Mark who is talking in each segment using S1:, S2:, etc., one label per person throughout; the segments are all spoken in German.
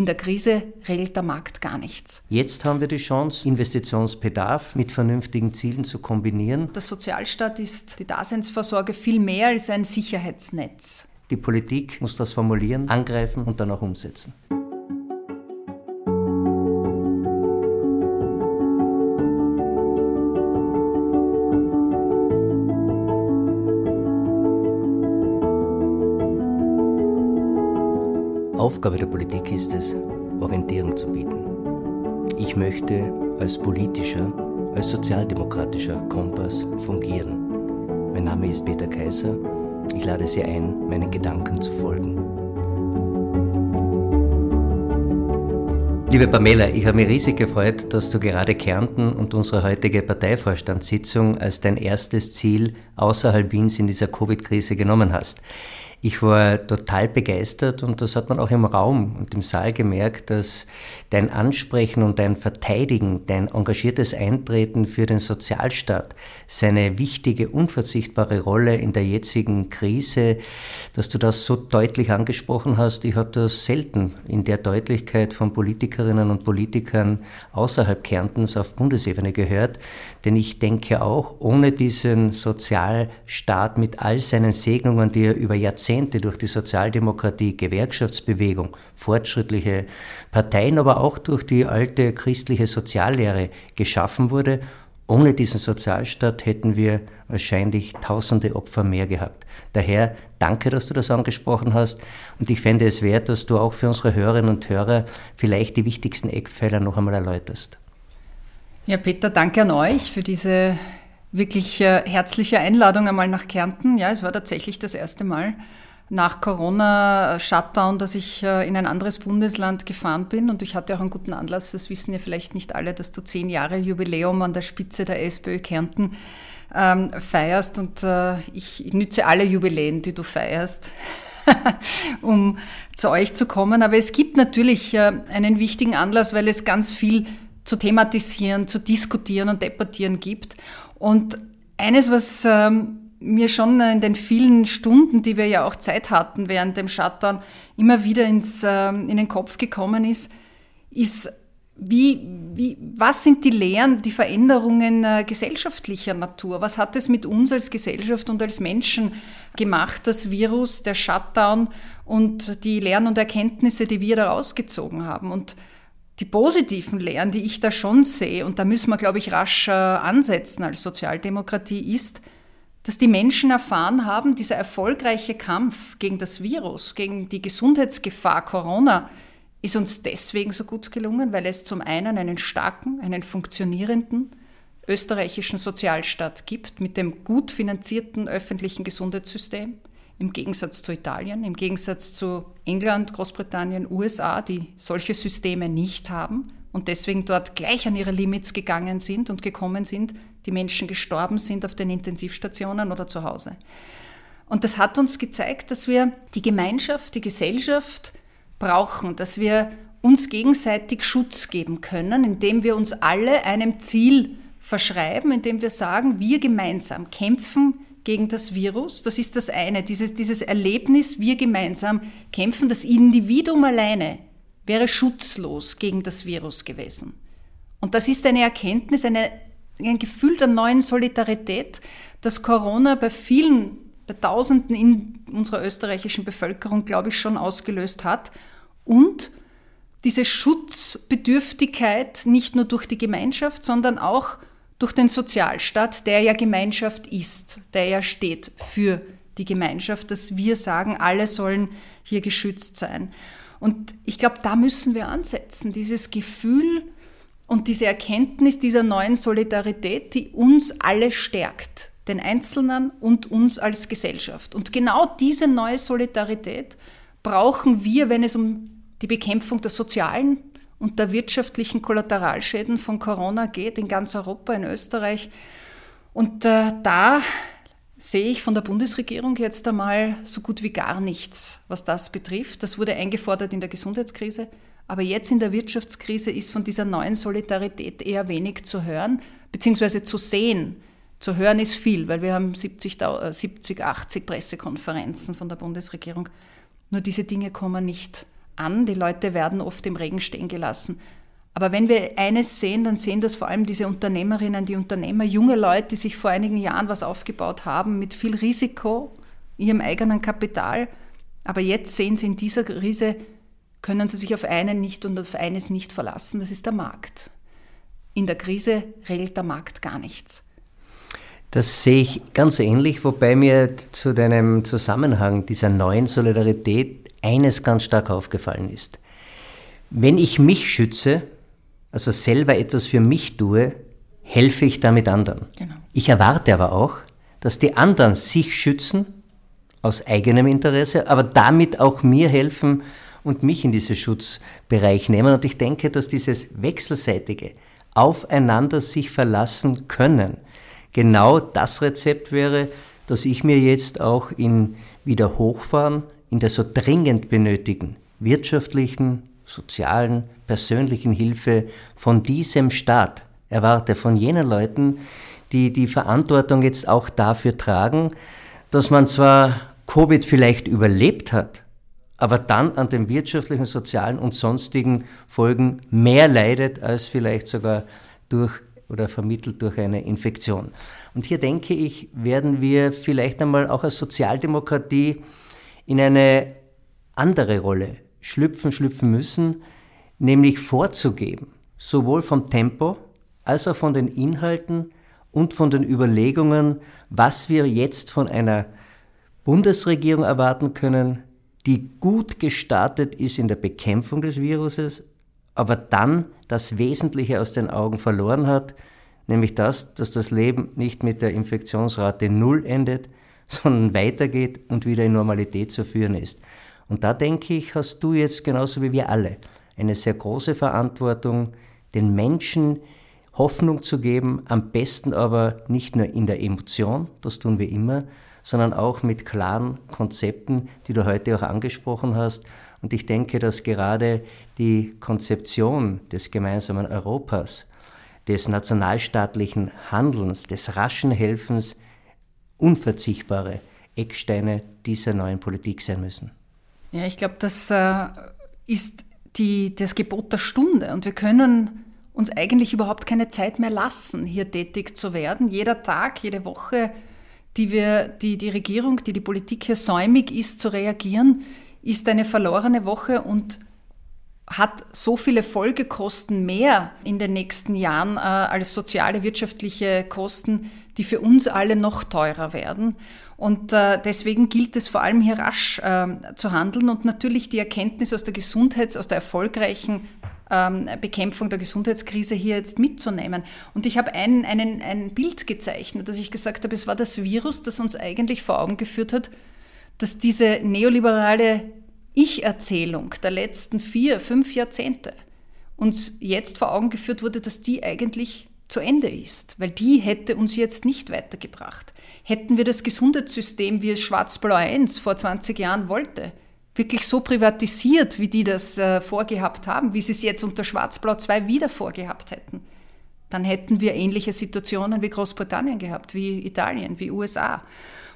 S1: In der Krise regelt der Markt gar nichts.
S2: Jetzt haben wir die Chance, Investitionsbedarf mit vernünftigen Zielen zu kombinieren.
S1: Der Sozialstaat ist die Daseinsvorsorge viel mehr als ein Sicherheitsnetz.
S2: Die Politik muss das formulieren, angreifen und dann auch umsetzen. Aufgabe der Politik ist es, Orientierung zu bieten. Ich möchte als politischer, als sozialdemokratischer Kompass fungieren. Mein Name ist Peter Kaiser. Ich lade Sie ein, meinen Gedanken zu folgen. Liebe Pamela, ich habe mich riesig gefreut, dass du gerade Kärnten und unsere heutige Parteivorstandssitzung als dein erstes Ziel außerhalb Wiens in dieser Covid-Krise genommen hast. Ich war total begeistert und das hat man auch im Raum und im Saal gemerkt, dass dein Ansprechen und dein Verteidigen, dein engagiertes Eintreten für den Sozialstaat, seine wichtige, unverzichtbare Rolle in der jetzigen Krise, dass du das so deutlich angesprochen hast. Ich habe das selten in der Deutlichkeit von Politikerinnen und Politikern außerhalb Kärntens auf Bundesebene gehört, denn ich denke auch, ohne diesen Sozialstaat mit all seinen Segnungen, die er über Jahrzehnte durch die Sozialdemokratie, Gewerkschaftsbewegung, fortschrittliche Parteien, aber auch durch die alte christliche Soziallehre geschaffen wurde, ohne diesen Sozialstaat hätten wir wahrscheinlich tausende Opfer mehr gehabt. Daher danke, dass du das angesprochen hast und ich fände es wert, dass du auch für unsere Hörerinnen und Hörer vielleicht die wichtigsten Eckpfeiler noch einmal erläuterst.
S1: Ja, Peter, danke an euch für diese wirklich äh, herzliche Einladung einmal nach Kärnten. Ja, es war tatsächlich das erste Mal nach Corona-Shutdown, dass ich äh, in ein anderes Bundesland gefahren bin und ich hatte auch einen guten Anlass, das wissen ja vielleicht nicht alle, dass du zehn Jahre Jubiläum an der Spitze der SPÖ Kärnten ähm, feierst und äh, ich nütze alle Jubiläen, die du feierst. um zu euch zu kommen. Aber es gibt natürlich äh, einen wichtigen Anlass, weil es ganz viel zu thematisieren, zu diskutieren und debattieren gibt. Und eines, was ähm, mir schon in den vielen Stunden, die wir ja auch Zeit hatten während dem Shutdown, immer wieder ins, ähm, in den Kopf gekommen ist, ist, wie, wie, was sind die Lehren, die Veränderungen äh, gesellschaftlicher Natur? Was hat es mit uns als Gesellschaft und als Menschen gemacht, das Virus, der Shutdown und die Lehren und Erkenntnisse, die wir daraus gezogen haben? Und die positiven Lehren, die ich da schon sehe, und da müssen wir, glaube ich, rasch äh, ansetzen als Sozialdemokratie, ist, dass die Menschen erfahren haben, dieser erfolgreiche Kampf gegen das Virus, gegen die Gesundheitsgefahr Corona, ist uns deswegen so gut gelungen, weil es zum einen einen starken, einen funktionierenden österreichischen Sozialstaat gibt mit dem gut finanzierten öffentlichen Gesundheitssystem, im Gegensatz zu Italien, im Gegensatz zu England, Großbritannien, USA, die solche Systeme nicht haben und deswegen dort gleich an ihre Limits gegangen sind und gekommen sind, die Menschen gestorben sind auf den Intensivstationen oder zu Hause. Und das hat uns gezeigt, dass wir die Gemeinschaft, die Gesellschaft brauchen, dass wir uns gegenseitig Schutz geben können, indem wir uns alle einem Ziel verschreiben, indem wir sagen, wir gemeinsam kämpfen gegen das Virus. Das ist das eine, dieses, dieses Erlebnis, wir gemeinsam kämpfen. Das Individuum alleine wäre schutzlos gegen das Virus gewesen. Und das ist eine Erkenntnis, eine, ein Gefühl der neuen Solidarität, das Corona bei vielen, bei Tausenden in unserer österreichischen Bevölkerung, glaube ich, schon ausgelöst hat. Und diese Schutzbedürftigkeit nicht nur durch die Gemeinschaft, sondern auch durch den Sozialstaat, der ja Gemeinschaft ist, der ja steht für die Gemeinschaft, dass wir sagen, alle sollen hier geschützt sein. Und ich glaube, da müssen wir ansetzen, dieses Gefühl und diese Erkenntnis dieser neuen Solidarität, die uns alle stärkt, den Einzelnen und uns als Gesellschaft. Und genau diese neue Solidarität brauchen wir, wenn es um die Bekämpfung der sozialen und der wirtschaftlichen Kollateralschäden von Corona geht in ganz Europa, in Österreich. Und äh, da sehe ich von der Bundesregierung jetzt einmal so gut wie gar nichts, was das betrifft. Das wurde eingefordert in der Gesundheitskrise. Aber jetzt in der Wirtschaftskrise ist von dieser neuen Solidarität eher wenig zu hören, beziehungsweise zu sehen. Zu hören ist viel, weil wir haben 70, 70 80 Pressekonferenzen von der Bundesregierung. Nur diese Dinge kommen nicht an. Die Leute werden oft im Regen stehen gelassen. Aber wenn wir eines sehen, dann sehen das vor allem diese Unternehmerinnen, die Unternehmer, junge Leute, die sich vor einigen Jahren was aufgebaut haben mit viel Risiko, ihrem eigenen Kapital. Aber jetzt sehen sie in dieser Krise, können sie sich auf einen nicht und auf eines nicht verlassen. Das ist der Markt. In der Krise regelt der Markt gar nichts.
S2: Das sehe ich ganz ähnlich, wobei mir zu deinem Zusammenhang dieser neuen Solidarität eines ganz stark aufgefallen ist. Wenn ich mich schütze, also selber etwas für mich tue, helfe ich damit anderen. Genau. Ich erwarte aber auch, dass die anderen sich schützen aus eigenem Interesse, aber damit auch mir helfen und mich in diesen Schutzbereich nehmen. Und ich denke, dass dieses wechselseitige Aufeinander sich verlassen können, genau das Rezept wäre, das ich mir jetzt auch in wieder hochfahren, in der so dringend benötigten wirtschaftlichen, sozialen, persönlichen Hilfe von diesem Staat erwarte, von jenen Leuten, die die Verantwortung jetzt auch dafür tragen, dass man zwar Covid vielleicht überlebt hat, aber dann an den wirtschaftlichen, sozialen und sonstigen Folgen mehr leidet als vielleicht sogar durch oder vermittelt durch eine Infektion. Und hier denke ich, werden wir vielleicht einmal auch als Sozialdemokratie in eine andere Rolle schlüpfen, schlüpfen müssen, nämlich vorzugeben, sowohl vom Tempo als auch von den Inhalten und von den Überlegungen, was wir jetzt von einer Bundesregierung erwarten können, die gut gestartet ist in der Bekämpfung des Viruses, aber dann das Wesentliche aus den Augen verloren hat, nämlich das, dass das Leben nicht mit der Infektionsrate Null endet, sondern weitergeht und wieder in Normalität zu führen ist. Und da denke ich, hast du jetzt genauso wie wir alle eine sehr große Verantwortung, den Menschen Hoffnung zu geben, am besten aber nicht nur in der Emotion, das tun wir immer, sondern auch mit klaren Konzepten, die du heute auch angesprochen hast. Und ich denke, dass gerade die Konzeption des gemeinsamen Europas, des nationalstaatlichen Handelns, des raschen Helfens unverzichtbare Ecksteine dieser neuen Politik sein müssen.
S1: Ja, ich glaube, das äh, ist die, das Gebot der Stunde und wir können uns eigentlich überhaupt keine Zeit mehr lassen, hier tätig zu werden. Jeder Tag, jede Woche, die, wir, die die Regierung, die die Politik hier säumig ist zu reagieren, ist eine verlorene Woche und hat so viele Folgekosten mehr in den nächsten Jahren äh, als soziale, wirtschaftliche Kosten, die für uns alle noch teurer werden. Und äh, deswegen gilt es vor allem hier rasch äh, zu handeln und natürlich die Erkenntnis aus der Gesundheits-, aus der erfolgreichen ähm, Bekämpfung der Gesundheitskrise hier jetzt mitzunehmen. Und ich habe ein, einen, ein Bild gezeichnet, dass ich gesagt habe, es war das Virus, das uns eigentlich vor Augen geführt hat, dass diese neoliberale Ich-Erzählung der letzten vier, fünf Jahrzehnte uns jetzt vor Augen geführt wurde, dass die eigentlich zu Ende ist, weil die hätte uns jetzt nicht weitergebracht. Hätten wir das Gesundheitssystem, wie es Schwarz-Blau 1 vor 20 Jahren wollte, wirklich so privatisiert, wie die das äh, vorgehabt haben, wie sie es jetzt unter Schwarz-Blau 2 wieder vorgehabt hätten, dann hätten wir ähnliche Situationen wie Großbritannien gehabt, wie Italien, wie USA.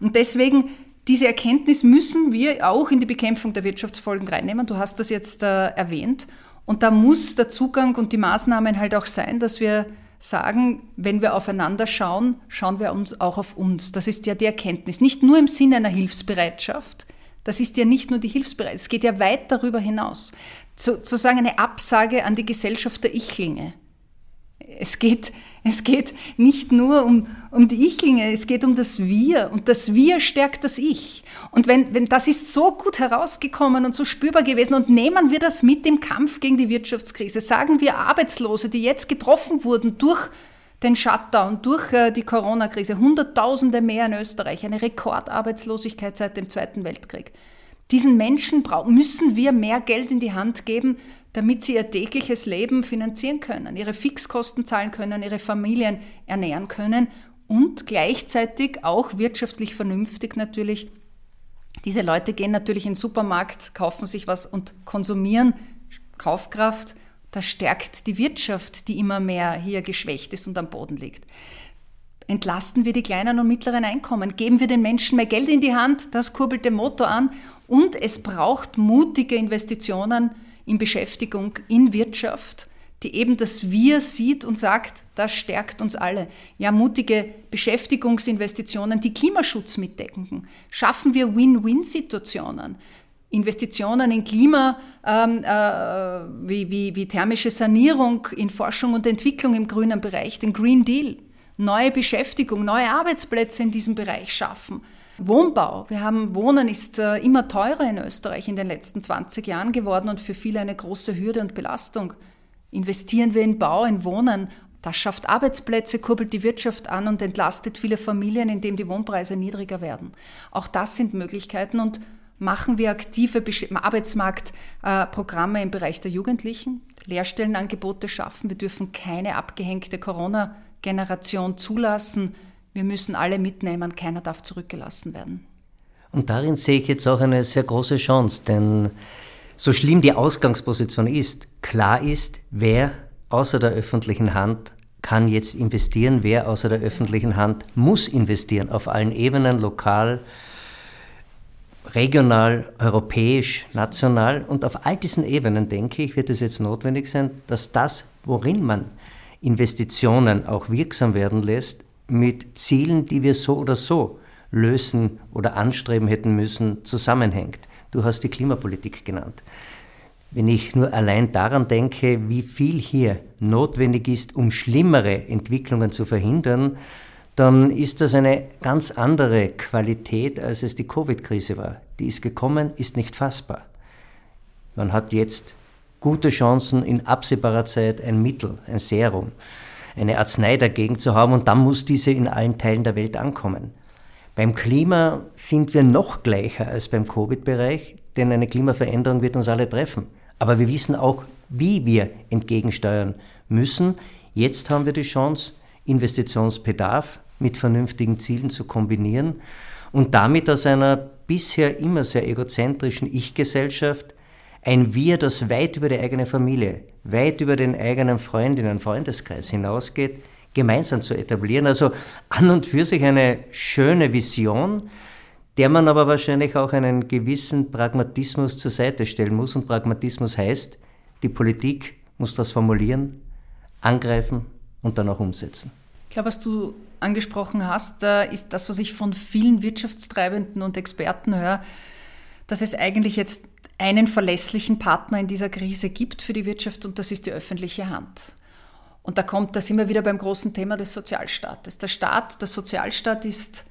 S1: Und deswegen diese Erkenntnis müssen wir auch in die Bekämpfung der Wirtschaftsfolgen reinnehmen. Du hast das jetzt äh, erwähnt. Und da muss der Zugang und die Maßnahmen halt auch sein, dass wir sagen, wenn wir aufeinander schauen, schauen wir uns auch auf uns. Das ist ja die Erkenntnis. Nicht nur im Sinne einer Hilfsbereitschaft. Das ist ja nicht nur die Hilfsbereitschaft. Es geht ja weit darüber hinaus. Sozusagen eine Absage an die Gesellschaft der Ichlinge. Es geht, es geht nicht nur um, um die Ichlinge, es geht um das Wir. Und das Wir stärkt das Ich. Und wenn, wenn das ist so gut herausgekommen und so spürbar gewesen und nehmen wir das mit im Kampf gegen die Wirtschaftskrise, sagen wir Arbeitslose, die jetzt getroffen wurden durch den Shutdown, durch äh, die Corona-Krise, Hunderttausende mehr in Österreich, eine Rekordarbeitslosigkeit seit dem Zweiten Weltkrieg. Diesen Menschen müssen wir mehr Geld in die Hand geben, damit sie ihr tägliches Leben finanzieren können, ihre Fixkosten zahlen können, ihre Familien ernähren können und gleichzeitig auch wirtschaftlich vernünftig natürlich. Diese Leute gehen natürlich in den Supermarkt, kaufen sich was und konsumieren Kaufkraft. Das stärkt die Wirtschaft, die immer mehr hier geschwächt ist und am Boden liegt. Entlasten wir die kleinen und mittleren Einkommen, geben wir den Menschen mehr Geld in die Hand, das kurbelt den Motor an Und es braucht mutige Investitionen in Beschäftigung, in Wirtschaft, die eben das Wir sieht und sagt, das stärkt uns alle. Ja, mutige Beschäftigungsinvestitionen, die Klimaschutz mitdecken. Schaffen wir Win-Win-Situationen. Investitionen in Klima, ähm, äh, wie, wie, wie thermische Sanierung, in Forschung und Entwicklung im grünen Bereich, den Green Deal, neue Beschäftigung, neue Arbeitsplätze in diesem Bereich schaffen. Wohnbau. Wir haben Wohnen ist äh, immer teurer in Österreich in den letzten 20 Jahren geworden und für viele eine große Hürde und Belastung. Investieren wir in Bau, in Wohnen, das schafft Arbeitsplätze, kurbelt die Wirtschaft an und entlastet viele Familien, indem die Wohnpreise niedriger werden. Auch das sind Möglichkeiten und machen wir aktive Arbeitsmarktprogramme im Bereich der Jugendlichen, Lehrstellenangebote schaffen. Wir dürfen keine abgehängte Corona-Generation zulassen. Wir müssen alle mitnehmen, keiner darf zurückgelassen werden.
S2: Und darin sehe ich jetzt auch eine sehr große Chance, denn so schlimm die Ausgangsposition ist, klar ist, wer außer der öffentlichen Hand kann jetzt investieren, wer außer der öffentlichen Hand muss investieren, auf allen Ebenen, lokal, regional, europäisch, national. Und auf all diesen Ebenen, denke ich, wird es jetzt notwendig sein, dass das, worin man Investitionen auch wirksam werden lässt, mit Zielen, die wir so oder so lösen oder anstreben hätten müssen, zusammenhängt. Du hast die Klimapolitik genannt. Wenn ich nur allein daran denke, wie viel hier notwendig ist, um schlimmere Entwicklungen zu verhindern, dann ist das eine ganz andere Qualität, als es die Covid-Krise war. Die ist gekommen, ist nicht fassbar. Man hat jetzt gute Chancen, in absehbarer Zeit ein Mittel, ein Serum, eine Arznei dagegen zu haben und dann muss diese in allen Teilen der Welt ankommen. Beim Klima sind wir noch gleicher als beim Covid-Bereich, denn eine Klimaveränderung wird uns alle treffen. Aber wir wissen auch, wie wir entgegensteuern müssen. Jetzt haben wir die Chance, Investitionsbedarf mit vernünftigen Zielen zu kombinieren und damit aus einer bisher immer sehr egozentrischen Ich-Gesellschaft ein Wir, das weit über die eigene Familie, weit über den eigenen Freundinnen, Freundeskreis hinausgeht, gemeinsam zu etablieren. Also an und für sich eine schöne Vision, der man aber wahrscheinlich auch einen gewissen Pragmatismus zur Seite stellen muss. Und Pragmatismus heißt, die Politik muss das formulieren, angreifen und dann auch umsetzen.
S1: Ich glaube, was du angesprochen hast, ist das, was ich von vielen Wirtschaftstreibenden und Experten höre, dass es eigentlich jetzt einen verlässlichen Partner in dieser Krise gibt für die Wirtschaft und das ist die öffentliche Hand. Und da kommt das immer wieder beim großen Thema des Sozialstaates. Der Staat, der Sozialstaat ist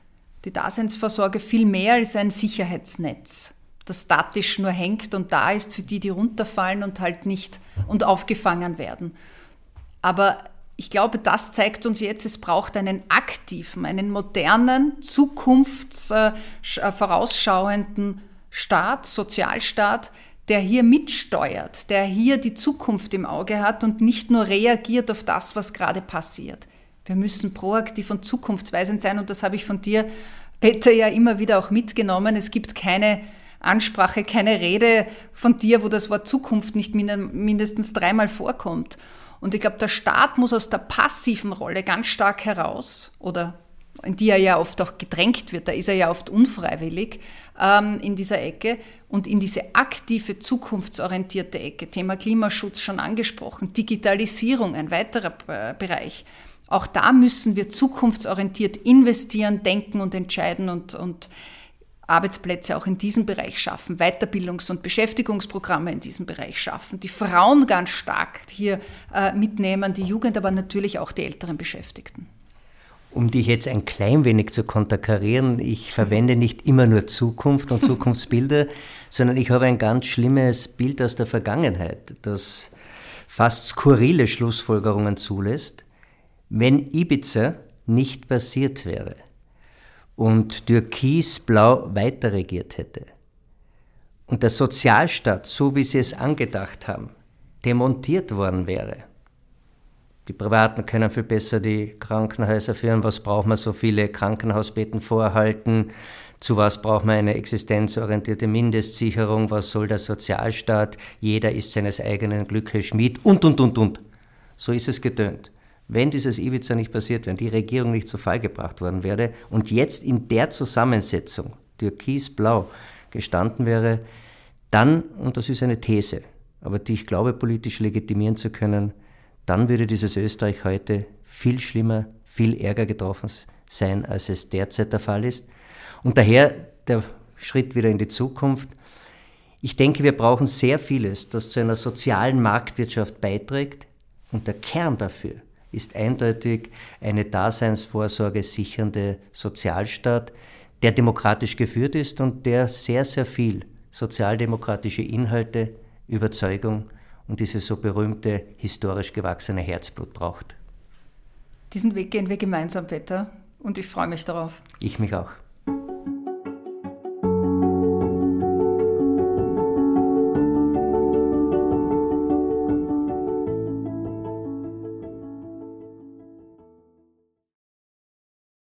S1: die Daseinsvorsorge viel mehr als ein Sicherheitsnetz, das statisch nur hängt und da ist für die, die runterfallen und halt nicht und aufgefangen werden. Aber ich glaube, das zeigt uns jetzt, es braucht einen aktiven, einen modernen, zukunftsvorausschauenden äh, Staat, Sozialstaat, der hier mitsteuert, der hier die Zukunft im Auge hat und nicht nur reagiert auf das, was gerade passiert. Wir müssen proaktiv und zukunftsweisend sein und das habe ich von dir, Peter, ja immer wieder auch mitgenommen. Es gibt keine Ansprache, keine Rede von dir, wo das Wort Zukunft nicht mindestens dreimal vorkommt. Und ich glaube, der Staat muss aus der passiven Rolle ganz stark heraus, oder in die er ja oft auch gedrängt wird, da ist er ja oft unfreiwillig ähm, in dieser Ecke, und in diese aktive, zukunftsorientierte Ecke, Thema Klimaschutz schon angesprochen, Digitalisierung, ein weiterer äh, Bereich. Auch da müssen wir zukunftsorientiert investieren, denken und entscheiden und, und Arbeitsplätze auch in diesem Bereich schaffen, Weiterbildungs- und Beschäftigungsprogramme in diesem Bereich schaffen, die Frauen ganz stark hier äh, mitnehmen, die Jugend, aber natürlich auch die älteren Beschäftigten.
S2: Um dich jetzt ein klein wenig zu konterkarieren, ich verwende nicht immer nur Zukunft und Zukunftsbilder, sondern ich habe ein ganz schlimmes Bild aus der Vergangenheit, das fast skurrile Schlussfolgerungen zulässt. Wenn Ibiza nicht passiert wäre, und Türkisblau weiter regiert hätte und der Sozialstaat, so wie sie es angedacht haben, demontiert worden wäre. Die Privaten können viel besser die Krankenhäuser führen. Was braucht man so viele Krankenhausbetten vorhalten? Zu was braucht man eine existenzorientierte Mindestsicherung? Was soll der Sozialstaat? Jeder ist seines eigenen Glückes Schmied und, und, und, und. So ist es getönt wenn dieses Ibiza nicht passiert wäre, die Regierung nicht zu Fall gebracht worden wäre und jetzt in der Zusammensetzung, Türkis-Blau, gestanden wäre, dann, und das ist eine These, aber die ich glaube politisch legitimieren zu können, dann würde dieses Österreich heute viel schlimmer, viel ärger getroffen sein, als es derzeit der Fall ist. Und daher der Schritt wieder in die Zukunft. Ich denke, wir brauchen sehr vieles, das zu einer sozialen Marktwirtschaft beiträgt. Und der Kern dafür ist eindeutig eine Daseinsvorsorge sichernde Sozialstaat, der demokratisch geführt ist und der sehr, sehr viel sozialdemokratische Inhalte, Überzeugung und dieses so berühmte historisch gewachsene Herzblut braucht.
S1: Diesen Weg gehen wir gemeinsam, Peter, und ich freue mich darauf.
S2: Ich mich auch.